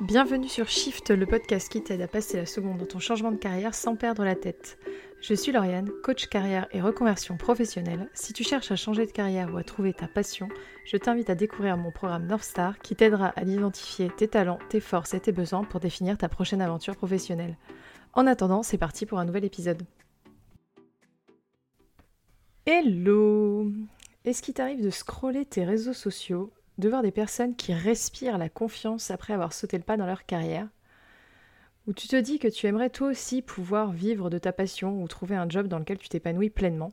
Bienvenue sur Shift, le podcast qui t'aide à passer la seconde dans ton changement de carrière sans perdre la tête. Je suis Lauriane, coach carrière et reconversion professionnelle. Si tu cherches à changer de carrière ou à trouver ta passion, je t'invite à découvrir mon programme North Star qui t'aidera à identifier tes talents, tes forces et tes besoins pour définir ta prochaine aventure professionnelle. En attendant, c'est parti pour un nouvel épisode. Hello Est-ce qu'il t'arrive de scroller tes réseaux sociaux de voir des personnes qui respirent la confiance après avoir sauté le pas dans leur carrière, où tu te dis que tu aimerais toi aussi pouvoir vivre de ta passion ou trouver un job dans lequel tu t'épanouis pleinement,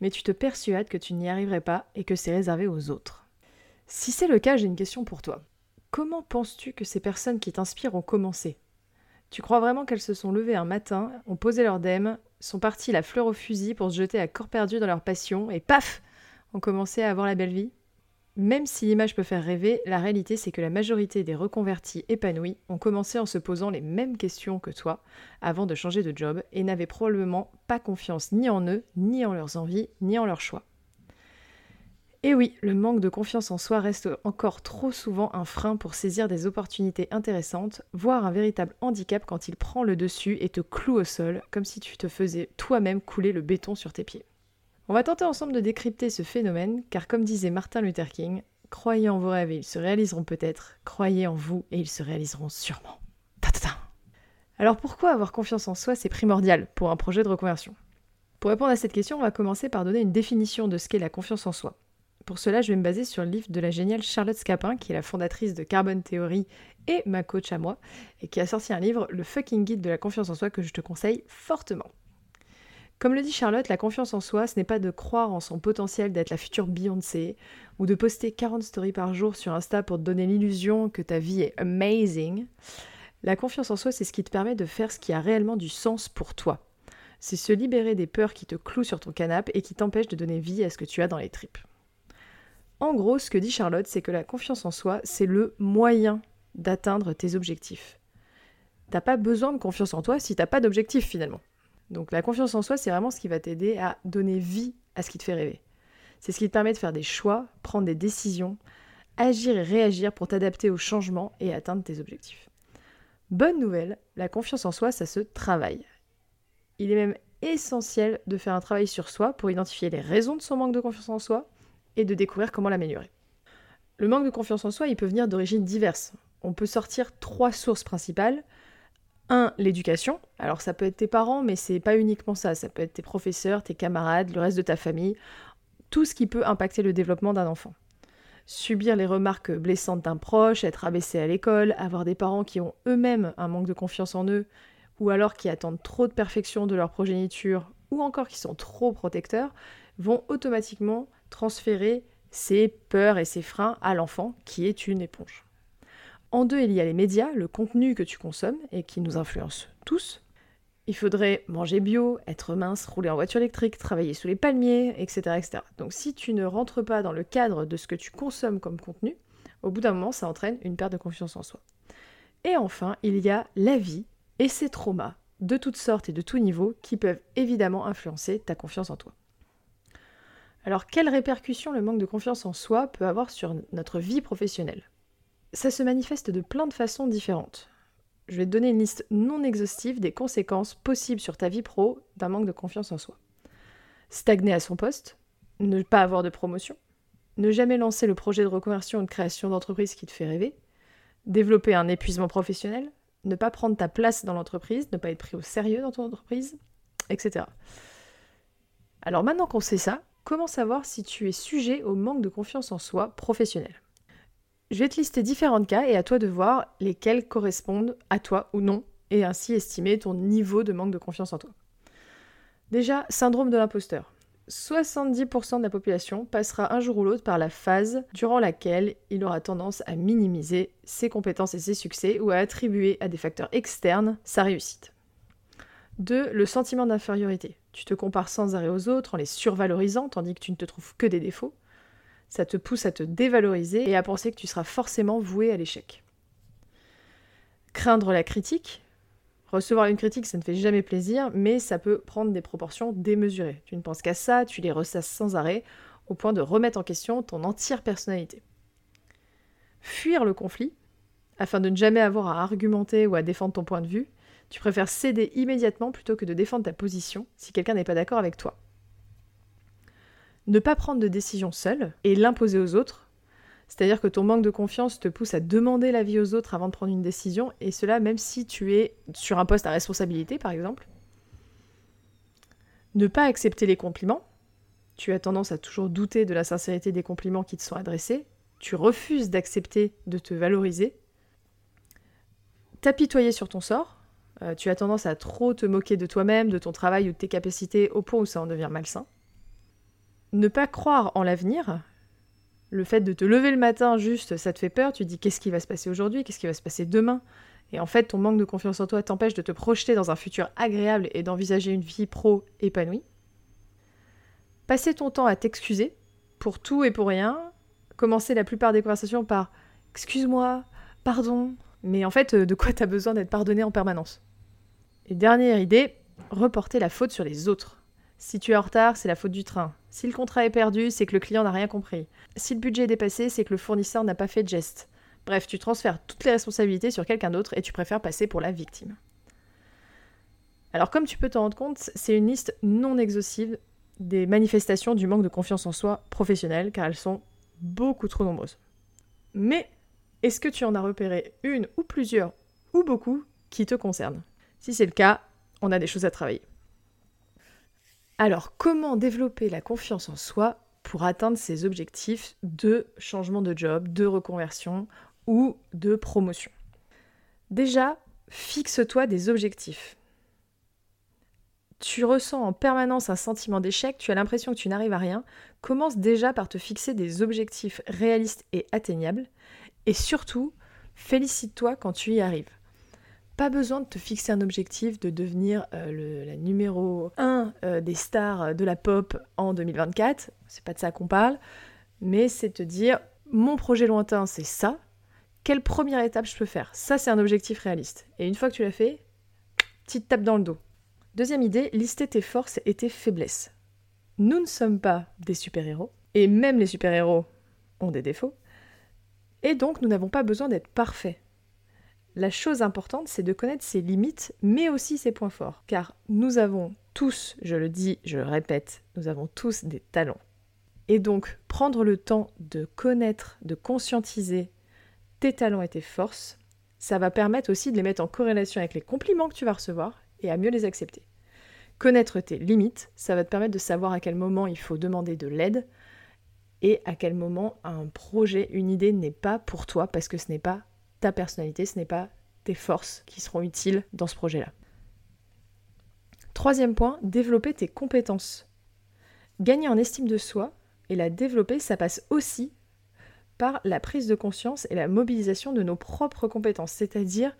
mais tu te persuades que tu n'y arriverais pas et que c'est réservé aux autres. Si c'est le cas, j'ai une question pour toi. Comment penses-tu que ces personnes qui t'inspirent ont commencé? Tu crois vraiment qu'elles se sont levées un matin, ont posé leur dème, sont parties la fleur au fusil pour se jeter à corps perdu dans leur passion et paf ont commencé à avoir la belle vie? Même si l'image peut faire rêver, la réalité c'est que la majorité des reconvertis épanouis ont commencé en se posant les mêmes questions que toi avant de changer de job et n'avaient probablement pas confiance ni en eux, ni en leurs envies, ni en leurs choix. Et oui, le manque de confiance en soi reste encore trop souvent un frein pour saisir des opportunités intéressantes, voire un véritable handicap quand il prend le dessus et te cloue au sol, comme si tu te faisais toi-même couler le béton sur tes pieds. On va tenter ensemble de décrypter ce phénomène, car comme disait Martin Luther King, croyez en vos rêves et ils se réaliseront peut-être, croyez en vous et ils se réaliseront sûrement. Ta -ta -ta. Alors pourquoi avoir confiance en soi, c'est primordial pour un projet de reconversion? Pour répondre à cette question, on va commencer par donner une définition de ce qu'est la confiance en soi. Pour cela, je vais me baser sur le livre de la géniale Charlotte Scapin, qui est la fondatrice de Carbon Theory et ma coach à moi, et qui a sorti un livre, Le fucking guide de la confiance en soi, que je te conseille fortement. Comme le dit Charlotte, la confiance en soi, ce n'est pas de croire en son potentiel d'être la future Beyoncé, ou de poster 40 stories par jour sur Insta pour te donner l'illusion que ta vie est amazing. La confiance en soi, c'est ce qui te permet de faire ce qui a réellement du sens pour toi. C'est se libérer des peurs qui te clouent sur ton canapé et qui t'empêchent de donner vie à ce que tu as dans les tripes. En gros, ce que dit Charlotte, c'est que la confiance en soi, c'est le moyen d'atteindre tes objectifs. T'as pas besoin de confiance en toi si t'as pas d'objectif finalement. Donc la confiance en soi, c'est vraiment ce qui va t'aider à donner vie à ce qui te fait rêver. C'est ce qui te permet de faire des choix, prendre des décisions, agir et réagir pour t'adapter aux changements et atteindre tes objectifs. Bonne nouvelle, la confiance en soi, ça se travaille. Il est même essentiel de faire un travail sur soi pour identifier les raisons de son manque de confiance en soi et de découvrir comment l'améliorer. Le manque de confiance en soi, il peut venir d'origines diverses. On peut sortir trois sources principales. Un, l'éducation. Alors ça peut être tes parents, mais c'est pas uniquement ça. Ça peut être tes professeurs, tes camarades, le reste de ta famille. Tout ce qui peut impacter le développement d'un enfant. Subir les remarques blessantes d'un proche, être abaissé à l'école, avoir des parents qui ont eux-mêmes un manque de confiance en eux, ou alors qui attendent trop de perfection de leur progéniture, ou encore qui sont trop protecteurs, vont automatiquement transférer ces peurs et ces freins à l'enfant qui est une éponge. En deux, il y a les médias, le contenu que tu consommes et qui nous influence tous. Il faudrait manger bio, être mince, rouler en voiture électrique, travailler sous les palmiers, etc., etc. Donc si tu ne rentres pas dans le cadre de ce que tu consommes comme contenu, au bout d'un moment, ça entraîne une perte de confiance en soi. Et enfin, il y a la vie et ses traumas, de toutes sortes et de tous niveaux, qui peuvent évidemment influencer ta confiance en toi. Alors, quelles répercussions le manque de confiance en soi peut avoir sur notre vie professionnelle? Ça se manifeste de plein de façons différentes. Je vais te donner une liste non exhaustive des conséquences possibles sur ta vie pro d'un manque de confiance en soi. Stagner à son poste, ne pas avoir de promotion, ne jamais lancer le projet de reconversion ou de création d'entreprise qui te fait rêver, développer un épuisement professionnel, ne pas prendre ta place dans l'entreprise, ne pas être pris au sérieux dans ton entreprise, etc. Alors maintenant qu'on sait ça, comment savoir si tu es sujet au manque de confiance en soi professionnel? Je vais te lister différents cas et à toi de voir lesquels correspondent à toi ou non et ainsi estimer ton niveau de manque de confiance en toi. Déjà, syndrome de l'imposteur. 70% de la population passera un jour ou l'autre par la phase durant laquelle il aura tendance à minimiser ses compétences et ses succès ou à attribuer à des facteurs externes sa réussite. 2. Le sentiment d'infériorité. Tu te compares sans arrêt aux autres en les survalorisant tandis que tu ne te trouves que des défauts ça te pousse à te dévaloriser et à penser que tu seras forcément voué à l'échec. Craindre la critique. Recevoir une critique, ça ne fait jamais plaisir, mais ça peut prendre des proportions démesurées. Tu ne penses qu'à ça, tu les ressasses sans arrêt, au point de remettre en question ton entière personnalité. Fuir le conflit. afin de ne jamais avoir à argumenter ou à défendre ton point de vue, tu préfères céder immédiatement plutôt que de défendre ta position si quelqu'un n'est pas d'accord avec toi. Ne pas prendre de décision seul et l'imposer aux autres, c'est-à-dire que ton manque de confiance te pousse à demander l'avis aux autres avant de prendre une décision, et cela même si tu es sur un poste à responsabilité, par exemple. Ne pas accepter les compliments. Tu as tendance à toujours douter de la sincérité des compliments qui te sont adressés. Tu refuses d'accepter de te valoriser. T'apitoyer sur ton sort. Euh, tu as tendance à trop te moquer de toi-même, de ton travail ou de tes capacités au point où ça en devient malsain. Ne pas croire en l'avenir. Le fait de te lever le matin juste, ça te fait peur. Tu dis qu'est-ce qui va se passer aujourd'hui, qu'est-ce qui va se passer demain? Et en fait, ton manque de confiance en toi t'empêche de te projeter dans un futur agréable et d'envisager une vie pro épanouie. Passer ton temps à t'excuser pour tout et pour rien. Commencer la plupart des conversations par Excuse-moi, pardon. Mais en fait, de quoi t'as besoin d'être pardonné en permanence? Et dernière idée, reporter la faute sur les autres. Si tu es en retard, c'est la faute du train. Si le contrat est perdu, c'est que le client n'a rien compris. Si le budget est dépassé, c'est que le fournisseur n'a pas fait de geste. Bref, tu transfères toutes les responsabilités sur quelqu'un d'autre et tu préfères passer pour la victime. Alors comme tu peux t'en rendre compte, c'est une liste non exhaustive des manifestations du manque de confiance en soi professionnelle, car elles sont beaucoup trop nombreuses. Mais est-ce que tu en as repéré une ou plusieurs ou beaucoup qui te concernent? Si c'est le cas, on a des choses à travailler. Alors, comment développer la confiance en soi pour atteindre ses objectifs de changement de job, de reconversion ou de promotion? Déjà, fixe-toi des objectifs. Tu ressens en permanence un sentiment d'échec, tu as l'impression que tu n'arrives à rien. Commence déjà par te fixer des objectifs réalistes et atteignables. Et surtout, félicite-toi quand tu y arrives. Pas besoin de te fixer un objectif de devenir euh, la numéro 1 euh, des stars de la pop en 2024. C'est pas de ça qu'on parle. Mais c'est te dire, mon projet lointain, c'est ça quelle première étape je peux faire? Ça, c'est un objectif réaliste. Et une fois que tu l'as fait, petite tape dans le dos. Deuxième idée, lister tes forces et tes faiblesses. Nous ne sommes pas des super-héros, et même les super-héros ont des défauts, et donc nous n'avons pas besoin d'être parfaits. La chose importante, c'est de connaître ses limites, mais aussi ses points forts, car nous avons tous, je le dis, je le répète, nous avons tous des talents. Et donc, prendre le temps de connaître, de conscientiser tes talents et tes forces, ça va permettre aussi de les mettre en corrélation avec les compliments que tu vas recevoir et à mieux les accepter. Connaître tes limites, ça va te permettre de savoir à quel moment il faut demander de l'aide et à quel moment un projet, une idée n'est pas pour toi parce que ce n'est pas ta personnalité, ce n'est pas tes forces qui seront utiles dans ce projet-là. Troisième point, développer tes compétences. Gagner en estime de soi et la développer, ça passe aussi par la prise de conscience et la mobilisation de nos propres compétences, c'est-à-dire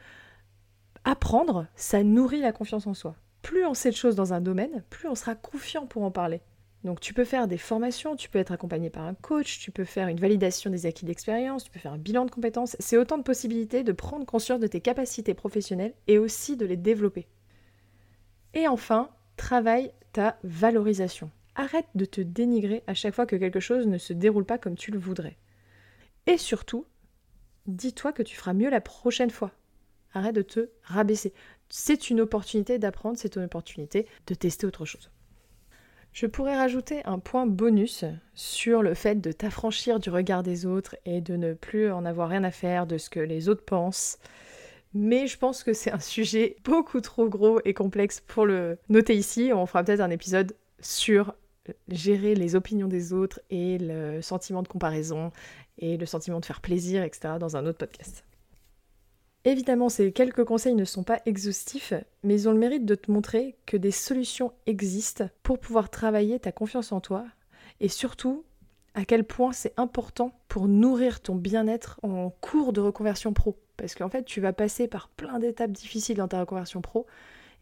apprendre, ça nourrit la confiance en soi. Plus on sait de choses dans un domaine, plus on sera confiant pour en parler. Donc tu peux faire des formations, tu peux être accompagné par un coach, tu peux faire une validation des acquis d'expérience, tu peux faire un bilan de compétences. C'est autant de possibilités de prendre conscience de tes capacités professionnelles et aussi de les développer. Et enfin, travaille ta valorisation. Arrête de te dénigrer à chaque fois que quelque chose ne se déroule pas comme tu le voudrais. Et surtout, dis-toi que tu feras mieux la prochaine fois. Arrête de te rabaisser. C'est une opportunité d'apprendre, c'est une opportunité de tester autre chose. Je pourrais rajouter un point bonus sur le fait de t'affranchir du regard des autres et de ne plus en avoir rien à faire de ce que les autres pensent. Mais je pense que c'est un sujet beaucoup trop gros et complexe pour le noter ici. On fera peut-être un épisode sur gérer les opinions des autres et le sentiment de comparaison et le sentiment de faire plaisir, etc. dans un autre podcast. Évidemment, ces quelques conseils ne sont pas exhaustifs, mais ils ont le mérite de te montrer que des solutions existent pour pouvoir travailler ta confiance en toi et surtout à quel point c'est important pour nourrir ton bien-être en cours de reconversion pro. Parce qu'en fait, tu vas passer par plein d'étapes difficiles dans ta reconversion pro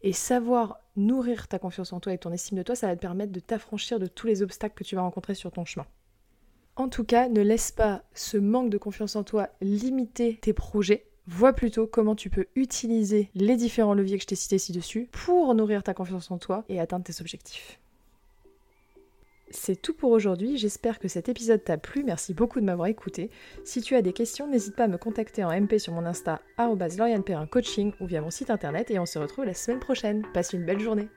et savoir nourrir ta confiance en toi et ton estime de toi, ça va te permettre de t'affranchir de tous les obstacles que tu vas rencontrer sur ton chemin. En tout cas, ne laisse pas ce manque de confiance en toi limiter tes projets. Vois plutôt comment tu peux utiliser les différents leviers que je t'ai cités ci-dessus pour nourrir ta confiance en toi et atteindre tes objectifs. C'est tout pour aujourd'hui, j'espère que cet épisode t'a plu, merci beaucoup de m'avoir écouté. Si tu as des questions, n'hésite pas à me contacter en MP sur coaching ou via mon site internet et on se retrouve la semaine prochaine. Passe une belle journée